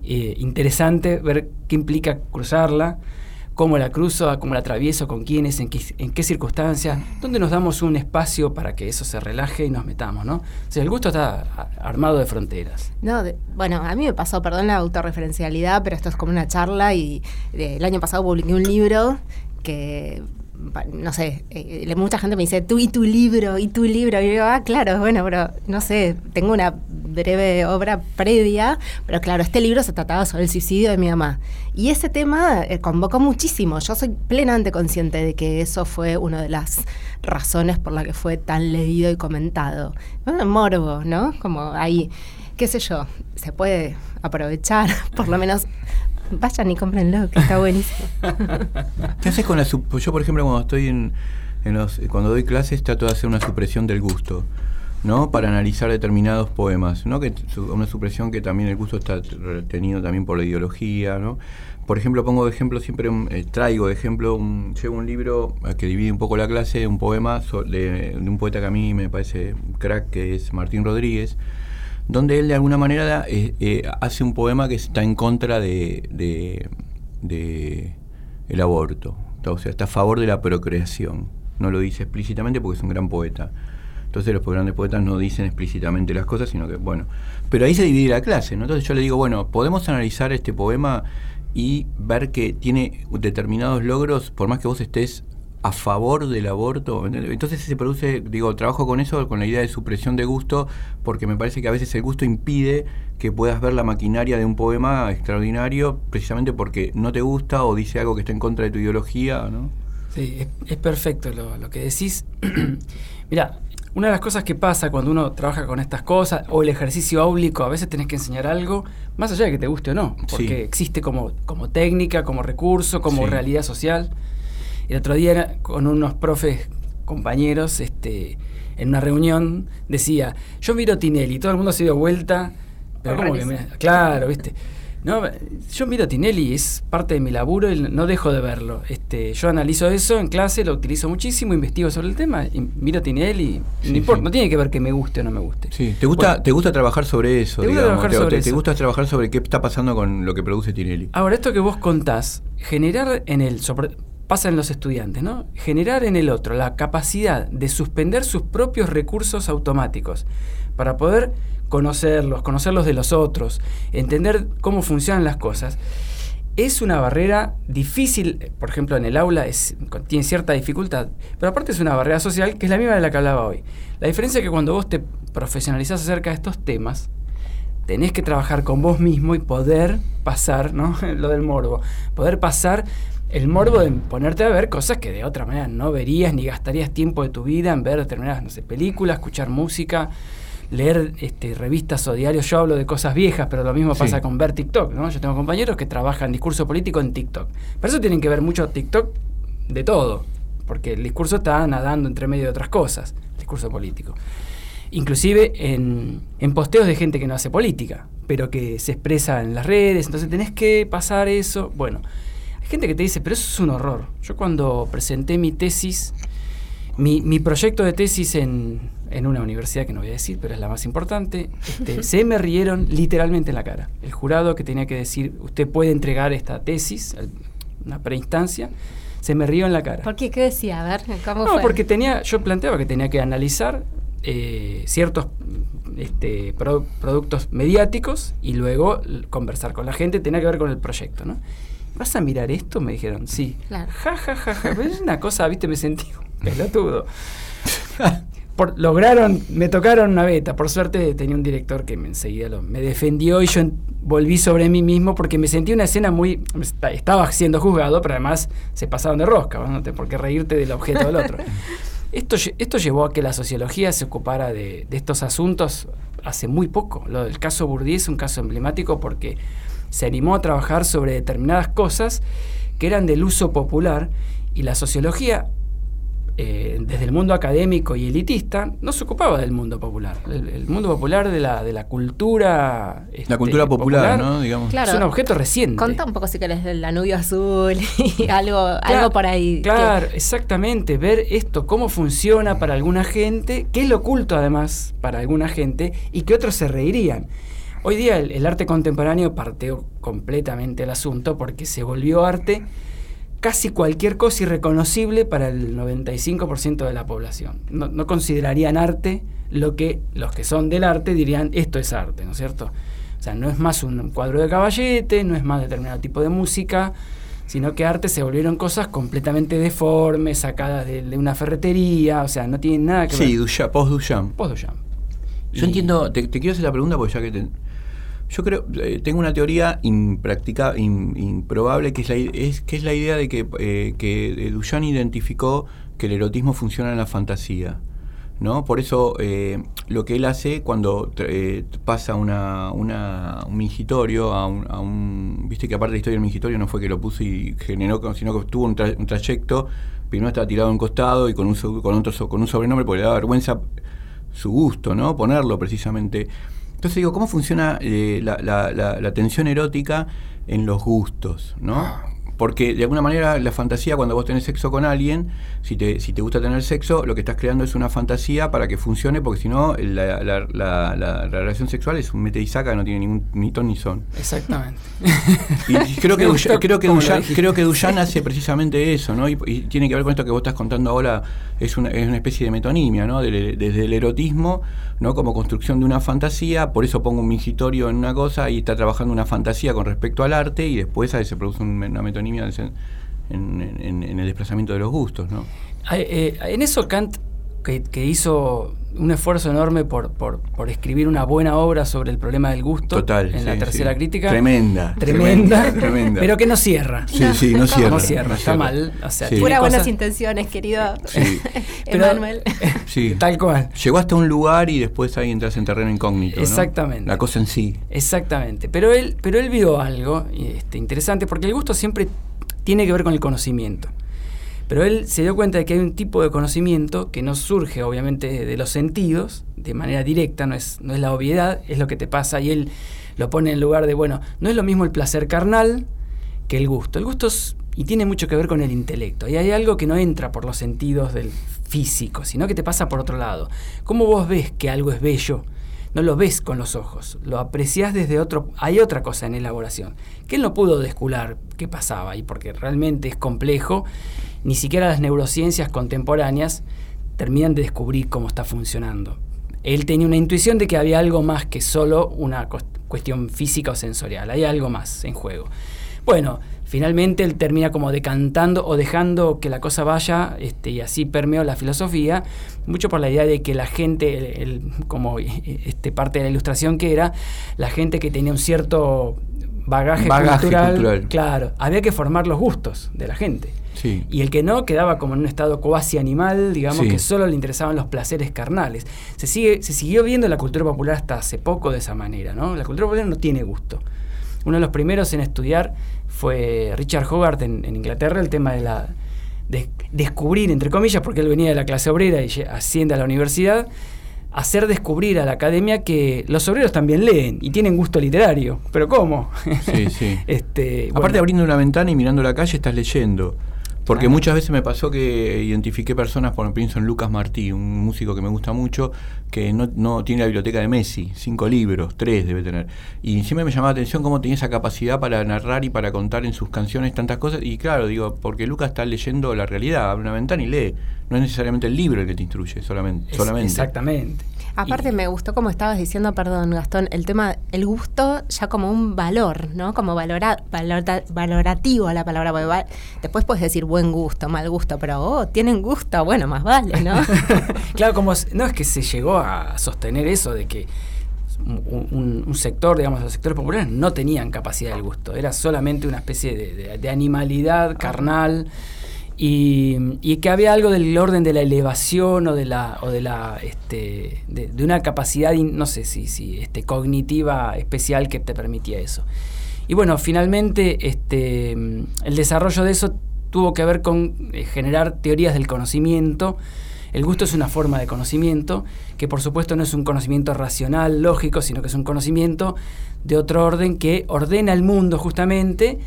eh, interesante ver qué implica cruzarla, cómo la cruzo, cómo la atravieso, con quiénes, en qué, en qué circunstancias, dónde nos damos un espacio para que eso se relaje y nos metamos, ¿no? O sea, el gusto está armado de fronteras. No, de- bueno, a mí me pasó, perdón la autorreferencialidad, pero esto es como una charla y eh, el año pasado publiqué un libro que, no sé, eh, mucha gente me dice, tú y tu libro, y tu libro. Y yo digo, ah, claro, bueno, pero no sé, tengo una breve obra previa, pero claro, este libro se trataba sobre el suicidio de mi mamá. Y ese tema eh, convocó muchísimo. Yo soy plenamente consciente de que eso fue una de las razones por la que fue tan leído y comentado. Bueno, morbo, ¿no? Como ahí, qué sé yo, se puede aprovechar, [laughs] por lo menos vayan y cómprenlo, que está buenísimo. [laughs] ¿Qué haces con la Yo, por ejemplo, cuando estoy en, en los, cuando doy clases, trato de hacer una supresión del gusto. ¿no? Para analizar determinados poemas, ¿no? Que su- una supresión que también el gusto está tenido también por la ideología, ¿no? Por ejemplo, pongo de ejemplo siempre, un- eh, traigo de ejemplo, un, llevo un libro eh, que divide un poco la clase, un poema so- de, de un poeta que a mí me parece crack, que es Martín Rodríguez, donde él de alguna manera eh, eh, hace un poema que está en contra de, de- de el aborto, o sea, está a favor de la procreación. No lo dice explícitamente porque es un gran poeta. Entonces los grandes poetas no dicen explícitamente las cosas, sino que, bueno, pero ahí se divide la clase, ¿no? Entonces yo le digo, bueno, podemos analizar este poema y ver que tiene determinados logros, por más que vos estés a favor del aborto. Entonces se produce, digo, trabajo con eso, con la idea de supresión de gusto, porque me parece que a veces el gusto impide que puedas ver la maquinaria de un poema extraordinario, precisamente porque no te gusta o dice algo que está en contra de tu ideología, ¿no? Sí, es, es perfecto lo, lo que decís. [clears throat] Mira, una de las cosas que pasa cuando uno trabaja con estas cosas, o el ejercicio áulico, a veces tenés que enseñar algo, más allá de que te guste o no, porque Sí. existe como, como técnica, como recurso, como Sí. realidad social. El otro día era con unos profes compañeros, este, en una reunión, decía, yo miro Tinelli, todo el mundo se dio vuelta, pero ¿cómo que mira? Claro, viste. No, yo miro Tinelli, es parte de mi laburo y no dejo de verlo. Este, yo analizo eso en clase, lo utilizo muchísimo, investigo sobre el tema, y miro Tinelli, Sí, no importa, sí. no tiene que ver que me guste o no me guste. Sí, ¿te gusta, Bueno, te gusta trabajar sobre eso? Te gusta digamos, trabajar te, sobre te- te eso. gusta trabajar sobre qué está pasando con lo que produce Tinelli. Ahora, esto que vos contás, generar en el, sobre- pasa en los estudiantes, ¿no? Generar en el otro la capacidad de suspender sus propios recursos automáticos para poder conocerlos, conocerlos de los otros, entender cómo funcionan las cosas. Es una barrera difícil, por ejemplo, en el aula tiene cierta dificultad, pero aparte es una barrera social que es la misma de la que hablaba hoy. La diferencia es que cuando vos te profesionalizás acerca de estos temas, tenés que trabajar con vos mismo y poder pasar, ¿no? [laughs] Lo del morbo. Poder pasar el morbo de ponerte a ver cosas que de otra manera no verías ni gastarías tiempo de tu vida en ver determinadas, no sé, películas, escuchar música, leer este, revistas o diarios. Yo hablo de cosas viejas, pero lo mismo Sí. pasa con ver TikTok, ¿no? Yo tengo compañeros que trabajan discurso político en TikTok. Pero eso tienen que ver mucho TikTok de todo, porque el discurso está nadando entre medio de otras cosas, el discurso político inclusive en, en posteos de gente que no hace política, pero que se expresa en las redes, entonces tenés que pasar eso. Bueno, hay gente que te dice, pero eso es un horror. Yo cuando presenté mi tesis, mi, mi proyecto de tesis en, en una universidad que no voy a decir, pero es la más importante, este, [laughs] se me rieron literalmente en la cara. El jurado que tenía que decir, usted puede entregar esta tesis, una preinstancia, se me rió en la cara. ¿Por qué? ¿Qué decía? A ver, ¿cómo No, fue? porque tenía, yo planteaba que tenía que analizar eh, ciertos este, pro- productos mediáticos y luego conversar con la gente, tenía que ver con el proyecto, ¿no? ¿Vas a mirar esto? Me dijeron, sí. Claro. Ja, ja, ja, ja. Pero es una cosa, viste, me sentí un [laughs] pelotudo. Por- lograron, me tocaron una beta. Por suerte tenía un director que me enseguida lo- me defendió y yo en- volví sobre mí mismo porque me sentí una escena muy. esta- Estaba siendo juzgado, pero además se pasaron de rosca, ¿no? Te- por qué reírte del objeto del otro. [laughs] Esto, esto llevó a que la sociología se ocupara de, de estos asuntos hace muy poco. Lo del caso Bourdieu es un caso emblemático porque se animó a trabajar sobre determinadas cosas que eran del uso popular y la sociología, eh, desde el mundo académico y elitista, no se ocupaba del mundo popular. El, el mundo popular de la, de la cultura... La este, cultura popular, ¿no? Digamos. Claro. Es un objeto reciente. Contá un poco si querés del Danubio Azul y [laughs] algo, algo por ahí. que- Claro, exactamente. Ver esto, cómo funciona para alguna gente, qué es lo oculto además para alguna gente y que otros se reirían. Hoy día el, el arte contemporáneo parteó completamente el asunto porque se volvió arte casi cualquier cosa irreconocible para el 95% de la población. No, no considerarían arte lo que los que son del arte dirían esto es arte, ¿no es cierto? O sea, no es más un cuadro de caballete, no es más determinado tipo de música, sino que arte se volvieron cosas completamente deformes, sacadas de, de una ferretería, o sea, no tienen nada que Sí, ver. Duchamp, post Duchamp. Post Duchamp. Yo Y- entiendo, te, te quiero hacer la pregunta porque ya que te- yo creo, eh, tengo una teoría impractica, im- improbable que es la, es, que es la idea de que, eh, que Duchamp identificó que el erotismo funciona en la fantasía. ¿no? Por eso eh, lo que él hace cuando eh, pasa una, una- un mingitorio a un, a un- Viste que aparte de la historia del mingitorio no fue que lo puso y generó, sino que tuvo un, tra- un trayecto. Primero estaba tirado a un costado y con un, con otro, con un sobrenombre porque le daba vergüenza su gusto, ¿no? Ponerlo precisamente. Entonces digo, ¿cómo funciona eh, la, la- la- la tensión erótica en los gustos, ¿no? Porque de alguna manera la fantasía, cuando vos tenés sexo con alguien, si te, si te gusta tener sexo, lo que estás creando es una fantasía para que funcione, porque si no, la, la- la- la- la relación sexual es un mete y saca, no tiene ningún ni ton ni son. Exactamente. [laughs] Y creo que, gustó creo, que creo que Duchamp hace precisamente eso, ¿no? Y, y tiene que ver con esto que vos estás contando ahora, es una, es una especie de metonimia, ¿no? Desde el erotismo, ¿no? Como construcción de una fantasía, por eso pongo un mingitorio en una cosa y está trabajando una fantasía con respecto al arte y después ahí se produce un- una metonimia en, el desplazamiento de los gustos, ¿no? Eh, en eso Kant, que hizo un esfuerzo enorme por, por, por escribir una buena obra sobre el problema del gusto Total, en la tercera sí. crítica. Tremenda, Tremenda. tremenda. Pero que no cierra. Sí, sí, no cierra. No cierra, no está cierra. mal. O sea, Sí. tiene Pura buenas intenciones, querido [laughs] Emanuel. [laughs] Sí. Tal cual. Llegó hasta un lugar y después ahí entras en terreno incógnito. ¿no? Exactamente. La cosa en sí. Exactamente. Pero él, pero él vio algo este, interesante, porque el gusto siempre tiene que ver con el conocimiento. Pero él se dio cuenta de que hay un tipo de conocimiento que no surge, obviamente, de los sentidos, de manera directa, no es, no es la obviedad, es lo que te pasa. Y él lo pone en lugar de, bueno, no es lo mismo el placer carnal que el gusto. El gusto y tiene mucho que ver con el intelecto. Y hay algo que no entra por los sentidos del físico, sino que te pasa por otro lado. ¿Cómo vos ves que algo es bello? No lo ves con los ojos, lo apreciás desde otro... Hay otra cosa en elaboración, que él no pudo descular qué pasaba, y porque realmente es complejo, ni siquiera las neurociencias contemporáneas terminan de descubrir cómo está funcionando. Él tenía una intuición de que había algo más que solo una cuestión física o sensorial, hay algo más en juego. Bueno, finalmente él termina como decantando o dejando que la cosa vaya, este, y así permeó la filosofía, mucho por la idea de que la gente, el- como este, parte de la ilustración que era, la gente que tenía un cierto bagaje, Bagaje cultural, cultural. claro, había que formar los gustos de la gente. Sí. Y el que no quedaba como en un estado cuasi animal, digamos Sí. que solo le interesaban los placeres carnales. Se, sigue, se siguió viendo la cultura popular hasta hace poco de esa manera, ¿no? La cultura popular no tiene gusto. Uno de los primeros en estudiar fue Richard Hogarth en, en Inglaterra, el tema de la de descubrir, entre comillas, porque él venía de la clase obrera y asciende a la universidad, hacer descubrir a la academia que los obreros también leen y tienen gusto literario. ¿Pero cómo? Sí, sí. [laughs] este, Aparte, abriendo una ventana y mirando la calle, estás leyendo. Porque Ah. muchas veces me pasó que identifiqué personas, por ejemplo, pienso en Lucas Martí, un músico que me gusta mucho, que no, no tiene la biblioteca de Messi, cinco libros, tres debe tener. Y siempre me llamaba la atención cómo tenía esa capacidad para narrar y para contar en sus canciones tantas cosas. Y claro, digo, porque Lucas está leyendo la realidad, abre una ventana y lee. No es necesariamente el libro el que te instruye, solamente. es- solamente. Exactamente. Aparte me gustó como estabas diciendo, perdón Gastón, el tema, el gusto ya como un valor, ¿no? Como valora, valora- valorativo la palabra. va- después puedes decir buen gusto, mal gusto, pero oh, tienen gusto, bueno, más vale, ¿no? [laughs] claro, como no es que se llegó a sostener eso de que un, un- un sector, digamos, los sectores populares no tenían capacidad del gusto, era solamente una especie de, de- de animalidad carnal y, y que había algo del orden de la elevación o de la o de la este de, una capacidad no sé si si este cognitiva especial que te permitía eso. Y bueno, finalmente este, el desarrollo de eso tuvo que ver con eh, generar teorías del conocimiento. El gusto es una forma de conocimiento que por supuesto no es un conocimiento racional, lógico, sino que es un conocimiento de otro orden que ordena el mundo justamente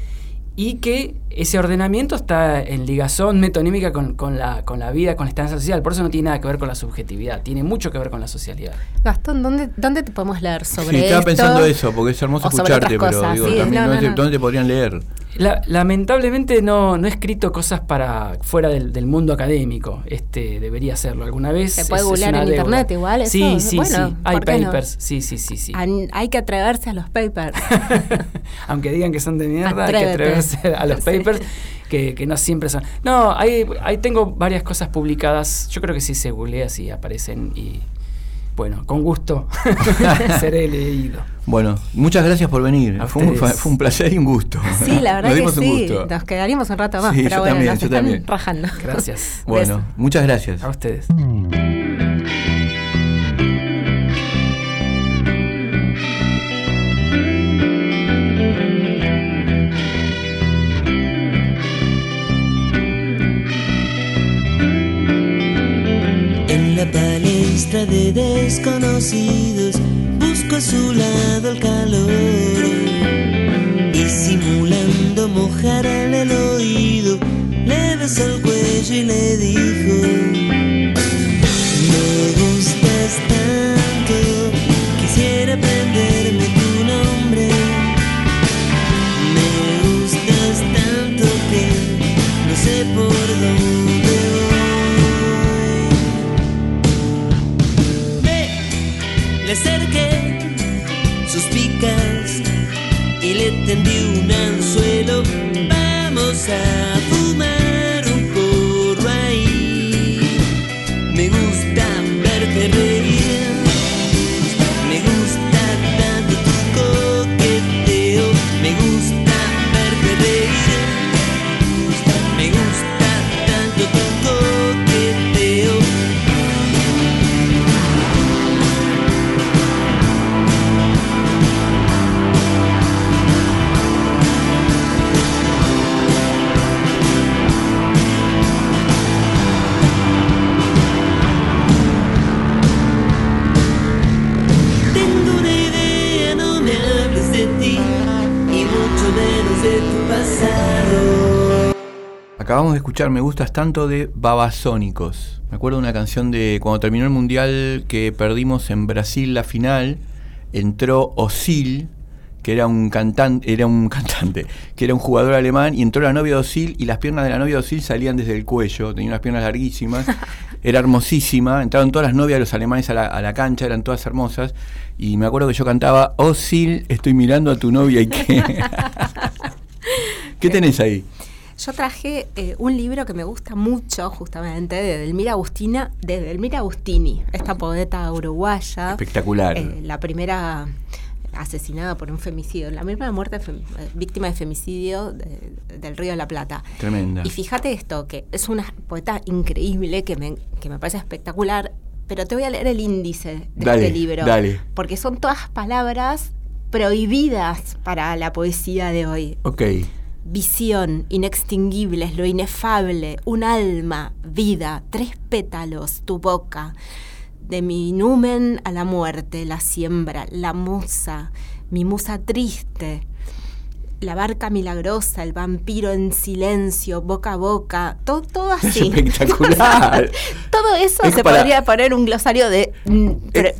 y que ese ordenamiento está en ligazón metonímica con, con la, con la vida, con la estancia social. Por eso no tiene nada que ver con la subjetividad, tiene mucho que ver con la socialidad. Gastón, ¿dónde, ¿dónde te podemos leer sobre Sí, estaba esto? pensando eso, porque es hermoso O escucharte, pero digo, sí, también no, no no, sé no. dónde te podrían leer. La- lamentablemente no, no he escrito cosas para fuera del, del mundo académico. Este debería hacerlo alguna vez. Se puede googlear en deuda. internet igual, eso, Sí, sí, bueno, sí. Hay papers. Sí, sí, sí, sí. An- hay que atreverse a los papers. [laughs] Aunque digan que son de mierda, hay que atreverse a los [laughs] papers. Que, que no siempre son. No, ahí, ahí tengo varias cosas publicadas. Yo creo que sí se googlea, sí aparecen. Y bueno, con gusto [laughs] seré leído. Bueno, muchas gracias por venir. Fue un, ustedes. fue un placer y un gusto. Sí, la verdad Nos que sí. gusto. Nos quedaríamos un rato más, Sí, pero yo bueno, también, nos yo están también. rajando. Gracias. [laughs] Bueno, muchas gracias. A ustedes. En la de desconocidos, busco a su lado el calor. Y simulando mojarle el oído, le besó el cuello y le dijo, escuchar Me Gustas Tanto de Babasónicos. Me acuerdo de una canción de cuando terminó el mundial que perdimos en Brasil la final. Entró Osil, que era un cantante, era un [laughs] cantante, que era un jugador alemán, y entró la novia de Osil y las piernas de la novia de Osil salían desde el cuello, tenía unas piernas larguísimas, [laughs] era hermosísima, entraron todas las novias de los alemanes a la, a la cancha, eran todas hermosas, y me acuerdo que yo cantaba, Osil, estoy mirando a tu novia y qué. [laughs] ¿Qué tenés ahí? Yo traje eh, un libro que me gusta mucho, justamente, de Delmira Agustina, de Delmira Agustini, esta poeta uruguaya. Espectacular. eh, la primera asesinada por un femicidio, la primera muerte fem- eh, víctima de femicidio de- del Río de la Plata. Tremenda. Y fíjate esto, que es una poeta increíble, que me, que me parece espectacular, pero te voy a leer el índice de Dale, este libro. dale. Porque son todas palabras prohibidas para la poesía de hoy. Ok. Visión, inextinguibles, lo inefable, un alma, vida, tres pétalos, tu boca. De mi numen a la muerte, la siembra, la musa, mi musa triste, la barca milagrosa, el vampiro en silencio, boca a boca, todo, todo así. [laughs] Espectacular. [laughs] todo eso Es se para- podría poner un glosario de mm, pre-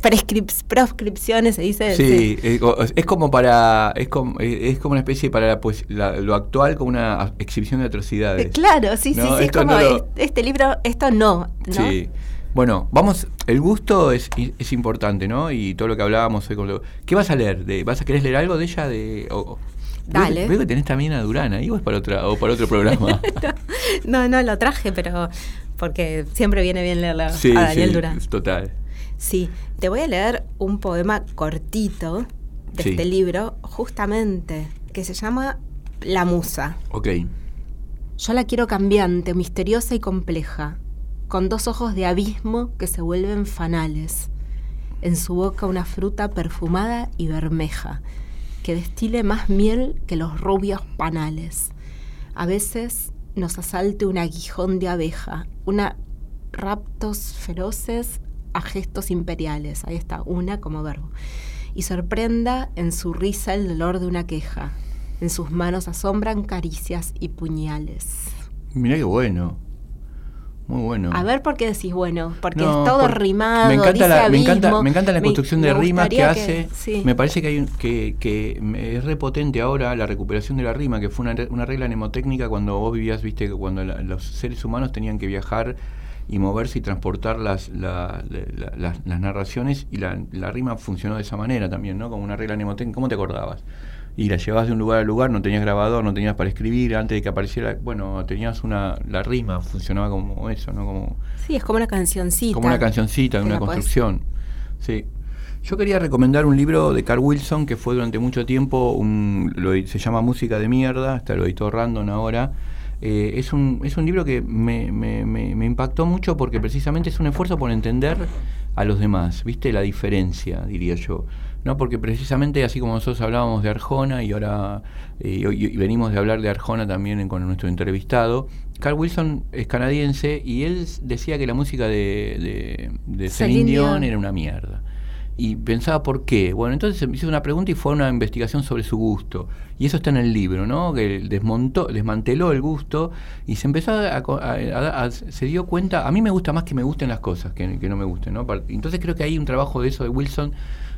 proscripciones, se dice. Sí, eh, o- es como para es como, eh, es como una especie para la, poes- la- lo actual como una exhibición de atrocidades. Eh, Claro, sí, sí, No, sí. Es esto como no lo- es- este libro, esto no, ¿no? Sí. Bueno, vamos, el gusto es, es importante, ¿no? Y todo lo que hablábamos hoy con lo- ¿Qué vas a leer? De, ¿Vas a querer leer algo de ella? De, o- Dale. Veo, veo que tenés también a Durán ahí o es para, otra, o para otro programa. [laughs] No, no, lo traje, pero porque siempre viene bien leerlo sí, a Daniel sí, Durán. total. Sí, te voy a leer un poema cortito de Sí. este libro, justamente, que se llama La Musa. Ok. Yo la quiero cambiante, misteriosa y compleja, con dos ojos de abismo que se vuelven fanales. En su boca una fruta perfumada y bermeja, que destile más miel que los rubios panales. A veces nos asalte un aguijón de abeja, una raptos feroces a gestos imperiales. Ahí está, una como verbo. Y sorprenda en su risa el dolor de una queja. En sus manos asombran caricias y puñales. Mirá qué bueno. Muy bueno. A ver por qué decís bueno, porque No, es todo por- rimado, me encanta, dice la, me, encanta, me encanta la Me- construcción me de rimas que hace. sí. Me parece que hay un- que, que me- es repotente ahora la recuperación de la rima, que fue una, una regla mnemotécnica cuando vos vivías, viste, que cuando la- los seres humanos tenían que viajar y moverse y transportar las, la- la- la- las, las narraciones y la, la rima funcionó de esa manera también, ¿no? Como una regla mnemotécnica. ¿Cómo te acordabas? Y la llevabas de un lugar a lugar, no tenías grabador, no tenías para escribir, antes de que apareciera, bueno, tenías una, la rima funcionaba como eso, ¿no? Como, Sí, es como una cancioncita. como una cancioncita, una podés- construcción. Sí. Yo quería recomendar un libro de Carl Wilson que fue durante mucho tiempo, un, lo- se llama Música de Mierda, está lo editó Random ahora. Eh, es, un, es un libro que me, me- me- me impactó mucho porque precisamente es un esfuerzo por entender a los demás, ¿viste? La diferencia, diría yo. ¿No? Porque precisamente así como nosotros hablábamos de Arjona y ahora eh, y- y venimos de hablar de Arjona también en- con nuestro entrevistado, Carl Wilson es canadiense y él decía que la música de, de, de Celine Dion era una mierda. Y pensaba por qué. Bueno, entonces me hizo una pregunta y fue una investigación sobre su gusto. Y eso está en el libro, ¿no? Que desmontó, desmanteló el gusto y se empezó a, a- a- a- se dio cuenta. A mí me gusta más que me gusten las cosas que, que no me gusten, ¿no? Entonces creo que hay un trabajo de eso de Wilson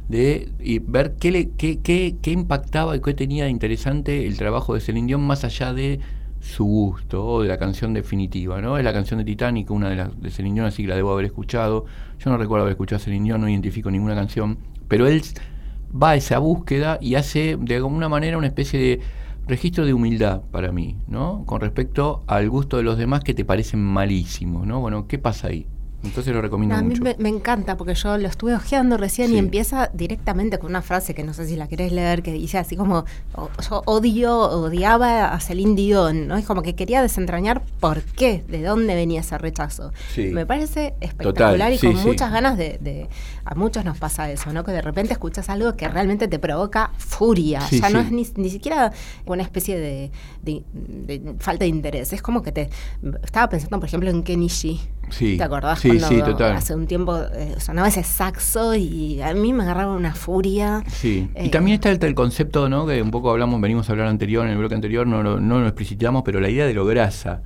de y ver qué, le, qué, qué, qué impactaba y qué tenía de interesante el trabajo de Celine Dion más allá de su gusto o de la canción definitiva, ¿no? Es la canción de Titanic, una de las de Celine Dion, así que la debo haber escuchado. Yo no recuerdo haber escuchado a Celine Dion, no identifico ninguna canción, pero él va a esa búsqueda y hace de alguna manera una especie de registro de humildad para mí, ¿no? Con respecto al gusto de los demás que te parecen malísimos, ¿no? Bueno, ¿qué pasa ahí? Entonces lo recomiendo a mí mucho. me, me encanta porque yo lo estuve hojeando recién Sí. y empieza directamente con una frase que no sé si la querés leer, que dice así como, o- yo odio, odiaba a Celine Dion, ¿no? Es como que quería desentrañar por qué, de dónde venía ese rechazo. Sí. Me parece espectacular Total, y sí, con muchas ganas de, de- A muchos nos pasa eso, ¿no? Que de repente escuchas algo que realmente te provoca furia. Sí, ya no es ni, ni siquiera una especie de, de- de falta de interés. Es como que te... Estaba pensando, por ejemplo, en Kenichi. Sí, ¿Te acordás sí, cuando sí, total. hace un tiempo eh, sonaba ese saxo y a mí me agarraba una furia? Sí, y Eh, también está el, el concepto, ¿no? Que un poco hablamos, venimos a hablar anterior, en el bloque anterior, no, lo- no lo explicitamos, pero la idea de lo grasa.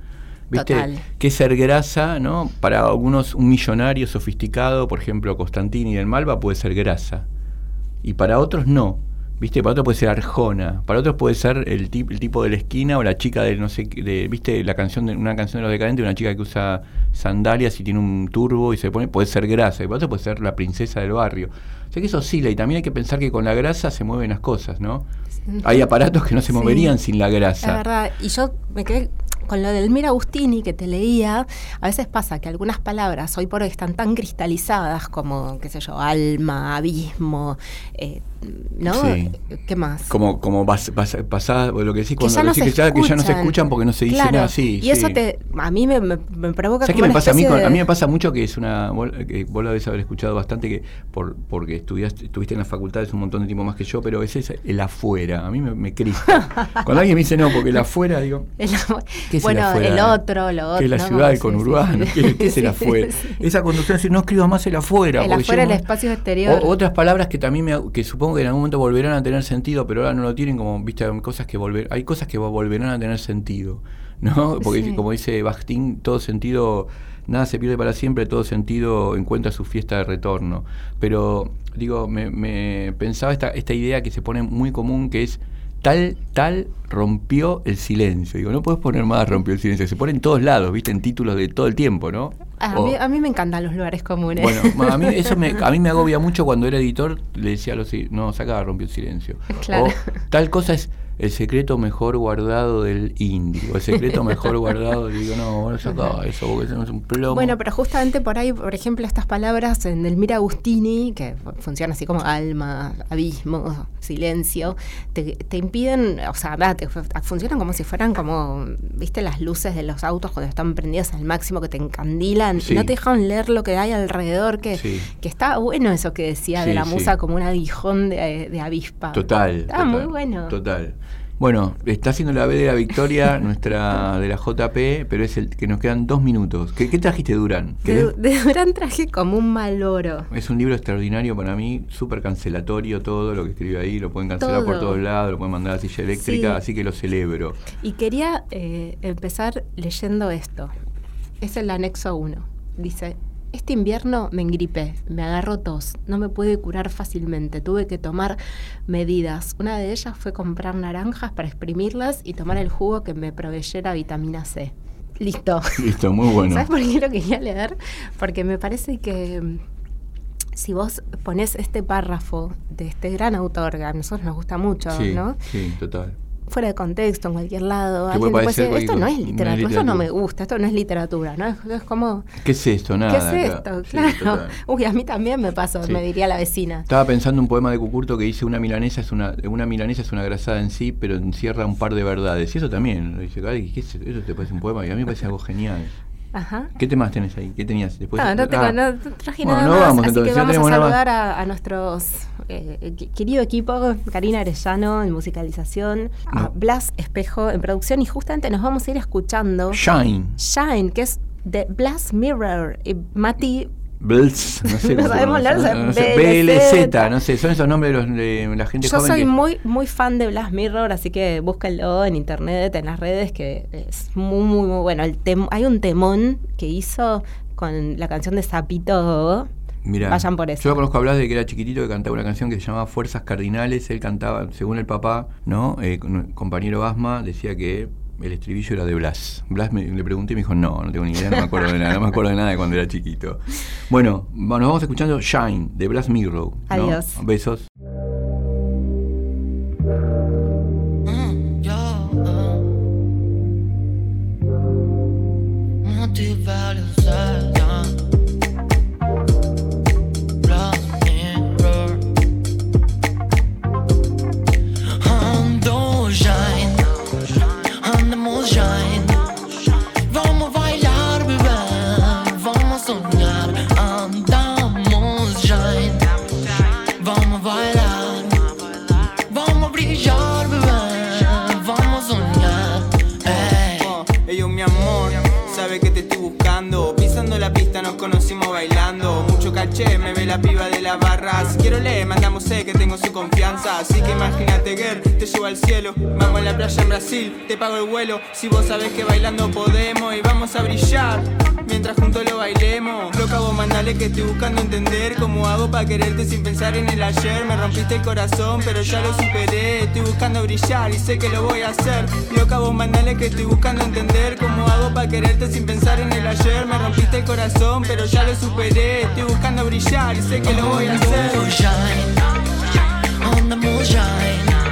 ¿Viste? Total. Que ser grasa, ¿no? Para algunos, un millonario sofisticado, por ejemplo, Constantini del Malva, puede ser grasa. Y para otros no. ¿Viste? Para otros puede ser Arjona, para otros puede ser el, tip- el tipo de la esquina o la chica de no sé de, ¿viste? La canción de una canción de los decadentes, una chica que usa sandalias y tiene un turbo y se pone, puede ser grasa, y para otros puede ser la princesa del barrio. O sea que eso oscila y también hay que pensar que con la grasa se mueven las cosas, ¿no? [laughs] Hay aparatos que no se Sí. moverían sin la Es grasa. verdad. Y yo me quedé con lo del Mira Agustini que te leía. A veces pasa que algunas palabras hoy por hoy están tan cristalizadas como, qué sé yo, alma, abismo, eh, ¿no? Sí. ¿Qué más? Como, como vas, vas, pasás, lo que decís que cuando ya, no decís se que, ya, que ya no se escuchan. porque no se dice Claro, nada así. Y eso te, a mí me, me- me provoca ¿Sabes qué me pasa a mí? especie con- de- a mí me pasa mucho que es una. Que vos lo debes haber escuchado bastante, que por, porque estudiaste, estuviste en las facultades un montón de tiempo más que yo, pero ese es el afuera. A mí me, me crispa. [laughs] Cuando alguien me dice no, porque el afuera, digo. El- ¿Qué es bueno, el afuera? el otro, lo otro. ¿Qué es la ¿no? ciudad, el conurbano? sí, ¿Qué, es [laughs] el afuera? Esa conducción, si no escribas más el afuera. El afuera, el espacio exterior. otras palabras que también me, que supongo que en algún momento volverán a tener sentido, pero ahora no lo tienen, como viste, hay cosas que volver, hay cosas que volverán a tener sentido, ¿no? [laughs] Porque Sí. como dice Bakhtin, todo sentido, nada se pierde para siempre, todo sentido encuentra su fiesta de retorno. Pero digo, me, me pensaba esta, esta idea que se pone muy común, que es tal, tal rompió el silencio. Digo, no puedes poner más rompió el silencio, se pone en todos lados, viste, en títulos de todo el tiempo, ¿no? A, O- mí, a mí me encantan los lugares comunes. bueno, [laughs] a mí eso me, a mí me agobia mucho cuando era editor, le decía a los no, saca rompió el silencio. Claro. O tal cosa es el secreto mejor guardado del índigo, el secreto [laughs] mejor guardado, y digo, no, bueno, saca eso, porque eso no es un plomo. Bueno, pero justamente por ahí, por ejemplo, estas palabras en el Mira Agustini, que fu- funciona así como alma, abismo, silencio, te, te impiden, o sea, va, te fu- funcionan como si fueran como, viste, las luces de los autos cuando están prendidas al máximo que te encandilan Sí. y no te dejan leer lo que hay alrededor, que, Sí. que está bueno eso que decía de la musa como un aguijón de, de avispa. Total. Está total, muy bueno. Total. Bueno, está haciendo la B de la victoria, [laughs] nuestra de la JP, pero es el que nos quedan dos minutos. ¿Qué, qué trajiste, Durán? De, ¿Querés- de Durán traje como un mal oro. Es un libro extraordinario para mí, súper cancelatorio todo lo que escribe ahí, lo pueden cancelar por Todo. todos lados, lo pueden mandar a la silla eléctrica, Sí. así que lo celebro. Y quería eh, empezar leyendo esto. Es el anexo 1. Dice, este invierno me engripé, me agarró tos, no me pude curar fácilmente, tuve que tomar medidas. Una de ellas fue comprar naranjas para exprimirlas y tomar el jugo que me proveyera vitamina C. Listo. Listo, muy bueno. ¿Sabes por qué lo quería leer? Porque me parece que mm, si vos pones este párrafo de este gran autor, que a nosotros nos gusta mucho, Sí, ¿no? sí, total. Fuera de contexto, en cualquier lado. Alguien puede decir, esto no es literatura, esto no me literatura". gusta, esto no es literatura, ¿no? Es, es como, ¿Qué es esto? Nada. ¿qué es esto? Sí, claro. [laughs] Uy, a mí también me pasó, Sí. me diría la vecina. Estaba pensando un poema de Cucurto que dice una milanesa es una, una milanesa es una grasada en sí, pero encierra un par de verdades. Y eso también, lo dice, ay, ¿qué es eso? ¿Eso te parece un poema? Y a mí me parece algo genial. Ajá. ¿Qué temas tenés ahí? ¿Qué tenías después? No, no, tengo, Ah, no traje Bueno, nada no más, vamos, así entonces, que vamos a saludar a, a nuestros eh, qu- querido equipo, Karina Arellano en musicalización, a No. Blas Espejo en producción y justamente nos vamos a ir escuchando Shine. Shine, que es de Blas Mirror y Mati Blitz, no sé. [laughs] No sabemos hablar, no sé, BLZ. BLZ, no sé, son esos nombres de, los- de la gente Yo joven. soy que- muy, muy fan de Blas Mirror, así que búsquenlo en internet, en las redes, que es muy, muy, muy bueno. El tem- hay un temón que hizo con la canción de Zapito. Mirá, Vayan por eso. Yo lo conozco a Blas de que era chiquitito que cantaba una canción que se llamaba Fuerzas Cardinales. Él cantaba, según el papá, ¿no? Eh, compañero Asma decía que el estribillo era de Blas. Blas me, le pregunté y me dijo, no, no tengo ni idea, no me acuerdo de nada, no me acuerdo de nada de cuando era chiquito. Bueno, nos vamos escuchando Shine de Blas Mirrow. ¿no? Adiós. Besos. La piba de la quiero le mandamos sé que tengo su confianza. Así que imagínate, girl, te llevo al cielo. Vamos a la playa en Brasil, te pago el vuelo. Si vos sabés que bailando podemos y vamos a brillar. Mientras juntos lo bailemos. Loca, vos mandale que estoy buscando entender cómo hago para quererte sin pensar en el ayer. Me rompiste el corazón, pero ya lo superé. Estoy buscando brillar y sé que lo voy a hacer. Loca, vos mandale que estoy buscando entender cómo hago para quererte sin pensar en el ayer. Me rompiste el corazón, pero ya lo superé. Estoy buscando brillar y sé que lo voy a hacer. Andamos shine, andamos shine.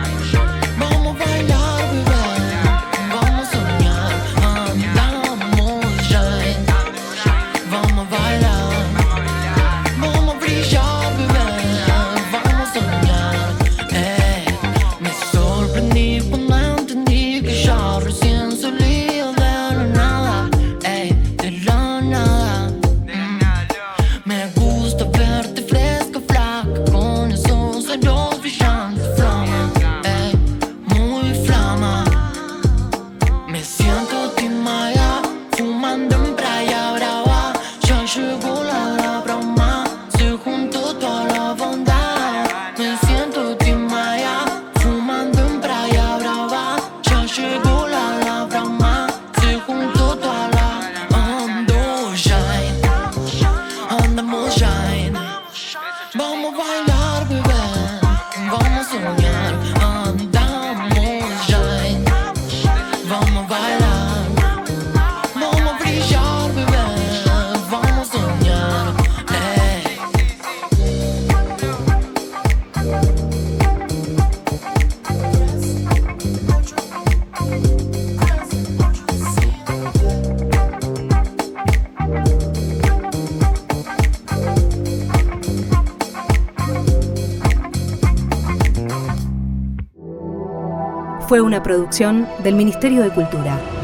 Una producción del Ministerio de Cultura.